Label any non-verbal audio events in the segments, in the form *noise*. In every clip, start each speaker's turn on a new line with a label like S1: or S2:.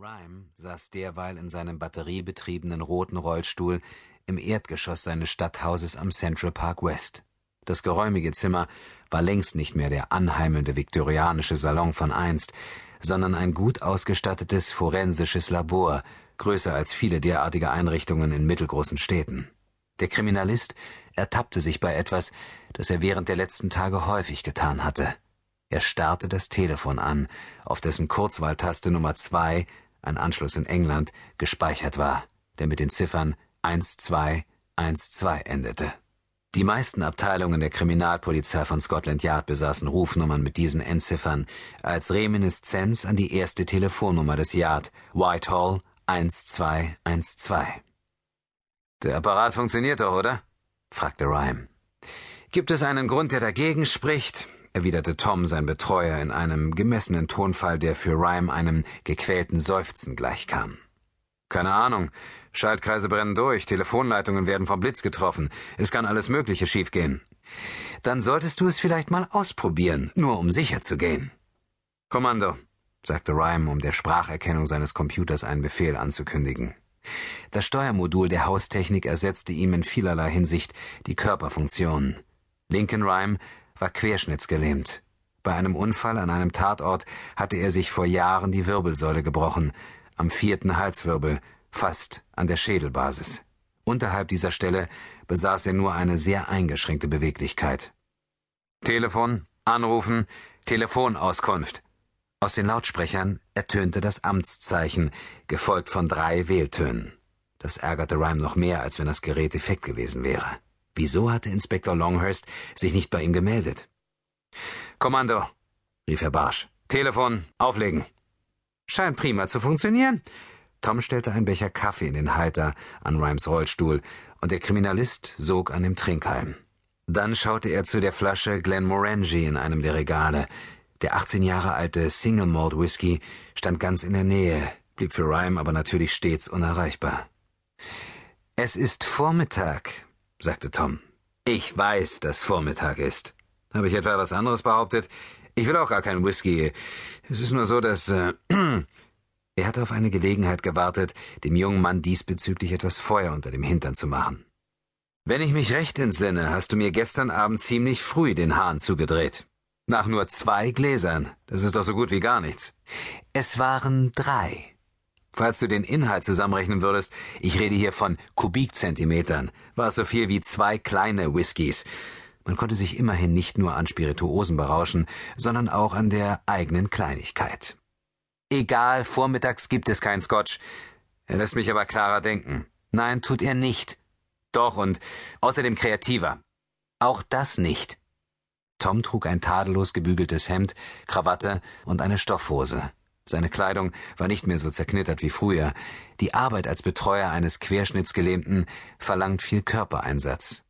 S1: Rhyme saß derweil in seinem batteriebetriebenen roten Rollstuhl im Erdgeschoss seines Stadthauses am Central Park West. Das geräumige Zimmer war längst nicht mehr der anheimelnde viktorianische Salon von einst, sondern ein gut ausgestattetes forensisches Labor, größer als viele derartige Einrichtungen in mittelgroßen Städten. Der Kriminalist ertappte sich bei etwas, das er während der letzten Tage häufig getan hatte. Er starrte das Telefon an, auf dessen Kurzwahltaste Nummer zwei ein Anschluss in England, gespeichert war, der mit den Ziffern 1212 endete. Die meisten Abteilungen der Kriminalpolizei von Scotland Yard besaßen Rufnummern mit diesen Endziffern als Reminiszenz an die erste Telefonnummer des Yard, Whitehall 1212. Der Apparat funktioniert doch, oder? fragte Rhyme. Gibt es einen Grund, der dagegen spricht? Erwiderte Tom sein Betreuer in einem gemessenen Tonfall, der für Rhyme einem gequälten Seufzen gleichkam. Keine Ahnung. Schaltkreise brennen durch, Telefonleitungen werden vom Blitz getroffen. Es kann alles Mögliche schiefgehen. Dann solltest du es vielleicht mal ausprobieren, nur um sicher zu gehen. Kommando, sagte Rhyme, um der Spracherkennung seines Computers einen Befehl anzukündigen. Das Steuermodul der Haustechnik ersetzte ihm in vielerlei Hinsicht die Körperfunktionen. Lincoln Rhyme war querschnittsgelähmt. Bei einem Unfall an einem Tatort hatte er sich vor Jahren die Wirbelsäule gebrochen, am vierten Halswirbel, fast an der Schädelbasis. Unterhalb dieser Stelle besaß er nur eine sehr eingeschränkte Beweglichkeit. Telefon, Anrufen, Telefonauskunft. Aus den Lautsprechern ertönte das Amtszeichen, gefolgt von drei Wähltönen. Das ärgerte Rhyme noch mehr, als wenn das Gerät defekt gewesen wäre. Wieso hatte Inspektor Longhurst sich nicht bei ihm gemeldet? Kommando, rief er barsch. Telefon, auflegen. Scheint prima zu funktionieren. Tom stellte einen Becher Kaffee in den Halter an Rhymes Rollstuhl und der Kriminalist sog an dem Trinkhalm. Dann schaute er zu der Flasche Glenmorangie in einem der Regale. Der 18 Jahre alte Single Malt Whisky stand ganz in der Nähe, blieb für Rhyme aber natürlich stets unerreichbar. Es ist Vormittag, sagte Tom. Ich weiß, dass Vormittag ist. Habe ich etwa was anderes behauptet? Ich will auch gar keinen Whisky. Es ist nur so, dass. Äh, *clears throat* er hatte auf eine Gelegenheit gewartet, dem jungen Mann diesbezüglich etwas Feuer unter dem Hintern zu machen. Wenn ich mich recht entsinne, hast du mir gestern Abend ziemlich früh den Hahn zugedreht. Nach nur zwei Gläsern. Das ist doch so gut wie gar nichts. Es waren drei. Falls du den Inhalt zusammenrechnen würdest, ich rede hier von Kubikzentimetern, war es so viel wie zwei kleine Whiskys. Man konnte sich immerhin nicht nur an Spirituosen berauschen, sondern auch an der eigenen Kleinigkeit. Egal, vormittags gibt es kein Scotch. Er lässt mich aber klarer denken. Nein, tut er nicht. Doch, und außerdem kreativer. Auch das nicht. Tom trug ein tadellos gebügeltes Hemd, Krawatte und eine Stoffhose. Seine Kleidung war nicht mehr so zerknittert wie früher. Die Arbeit als Betreuer eines Querschnittsgelähmten verlangt viel Körpereinsatz.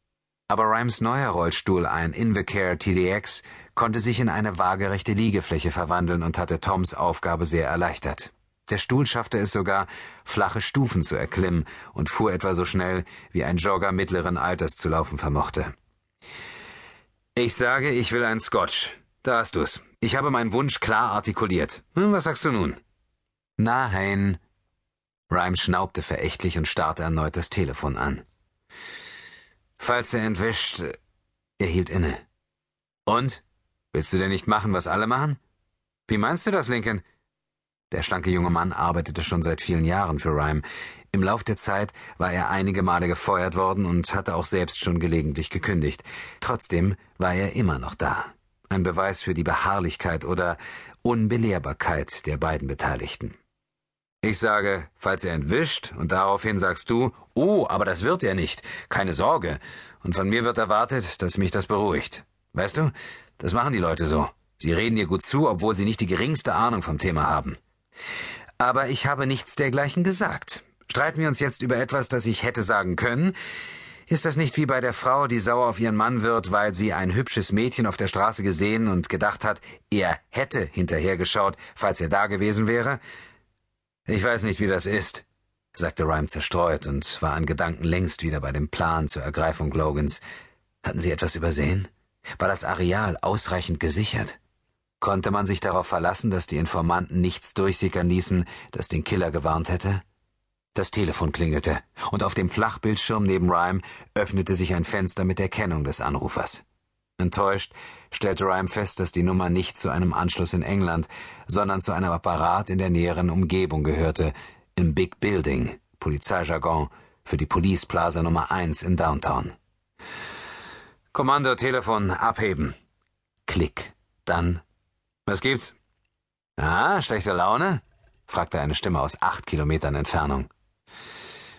S1: Aber Rhymes neuer Rollstuhl, ein Invacare TDX, konnte sich in eine waagerechte Liegefläche verwandeln und hatte Toms Aufgabe sehr erleichtert. Der Stuhl schaffte es sogar, flache Stufen zu erklimmen und fuhr etwa so schnell, wie ein Jogger mittleren Alters zu laufen vermochte. Ich sage, ich will ein Scotch, da hast du's. Ich habe meinen Wunsch klar artikuliert. Hm, was sagst du nun? Nein. Rhyme schnaubte verächtlich und starrte erneut das Telefon an. Falls er entwischt. Er hielt inne. Und? Willst du denn nicht machen, was alle machen? Wie meinst du das, Lincoln? Der schlanke junge Mann arbeitete schon seit vielen Jahren für Rhyme. Im Lauf der Zeit war er einige Male gefeuert worden und hatte auch selbst schon gelegentlich gekündigt. Trotzdem war er immer noch da ein Beweis für die Beharrlichkeit oder Unbelehrbarkeit der beiden Beteiligten. Ich sage, falls er entwischt, und daraufhin sagst du, oh, aber das wird er nicht, keine Sorge, und von mir wird erwartet, dass mich das beruhigt. Weißt du, das machen die Leute so. Sie reden dir gut zu, obwohl sie nicht die geringste Ahnung vom Thema haben. Aber ich habe nichts dergleichen gesagt. Streiten wir uns jetzt über etwas, das ich hätte sagen können, ist das nicht wie bei der Frau, die sauer auf ihren Mann wird, weil sie ein hübsches Mädchen auf der Straße gesehen und gedacht hat, er hätte hinterhergeschaut, falls er da gewesen wäre? Ich weiß nicht, wie das ist, sagte Rhyme zerstreut und war an Gedanken längst wieder bei dem Plan zur Ergreifung Logans. Hatten sie etwas übersehen? War das Areal ausreichend gesichert? Konnte man sich darauf verlassen, dass die Informanten nichts durchsickern ließen, das den Killer gewarnt hätte? Das Telefon klingelte, und auf dem Flachbildschirm neben Rhyme öffnete sich ein Fenster mit der Kennung des Anrufers. Enttäuscht stellte Rhyme fest, dass die Nummer nicht zu einem Anschluss in England, sondern zu einem Apparat in der näheren Umgebung gehörte, im Big Building, Polizeijargon, für die Police Plaza Nummer 1 in Downtown. Kommando Telefon abheben. Klick. Dann. Was gibt's? Ah, schlechte Laune? fragte eine Stimme aus acht Kilometern Entfernung.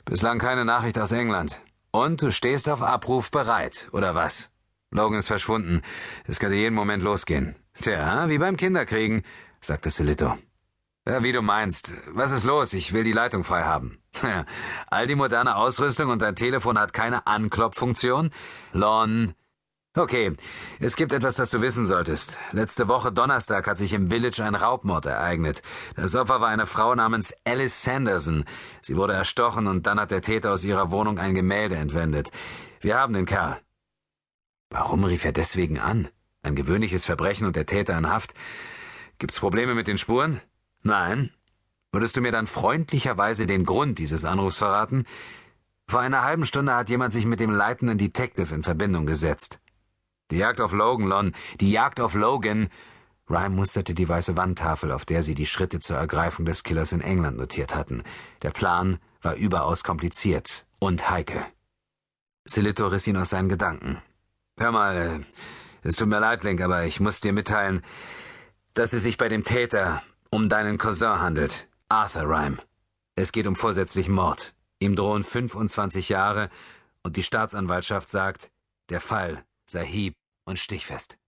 S1: Bislang keine Nachricht aus England. Und du stehst auf Abruf bereit, oder was? Logan ist verschwunden. Es könnte jeden Moment losgehen. Tja, wie beim Kinderkriegen, sagte Silito. Ja, wie du meinst. Was ist los? Ich will die Leitung frei haben. Tja, all die moderne Ausrüstung und dein Telefon hat keine Anklopffunktion? Lon. Okay, es gibt etwas, das du wissen solltest. Letzte Woche Donnerstag hat sich im Village ein Raubmord ereignet. Das Opfer war eine Frau namens Alice Sanderson. Sie wurde erstochen und dann hat der Täter aus ihrer Wohnung ein Gemälde entwendet. Wir haben den Kerl. Warum rief er deswegen an? Ein gewöhnliches Verbrechen und der Täter in Haft? Gibt's Probleme mit den Spuren? Nein. Würdest du mir dann freundlicherweise den Grund dieses Anrufs verraten? Vor einer halben Stunde hat jemand sich mit dem leitenden Detective in Verbindung gesetzt. Die Jagd auf Logan, Lon, die Jagd auf Logan. Rhyme musterte die weiße Wandtafel, auf der sie die Schritte zur Ergreifung des Killers in England notiert hatten. Der Plan war überaus kompliziert und heikel. Silito riss ihn aus seinen Gedanken. Hör mal, es tut mir leid, Link, aber ich muss dir mitteilen, dass es sich bei dem Täter um deinen Cousin handelt, Arthur Rhyme. Es geht um vorsätzlichen Mord. Ihm drohen 25 Jahre und die Staatsanwaltschaft sagt, der Fall sei hieb- und stichfest.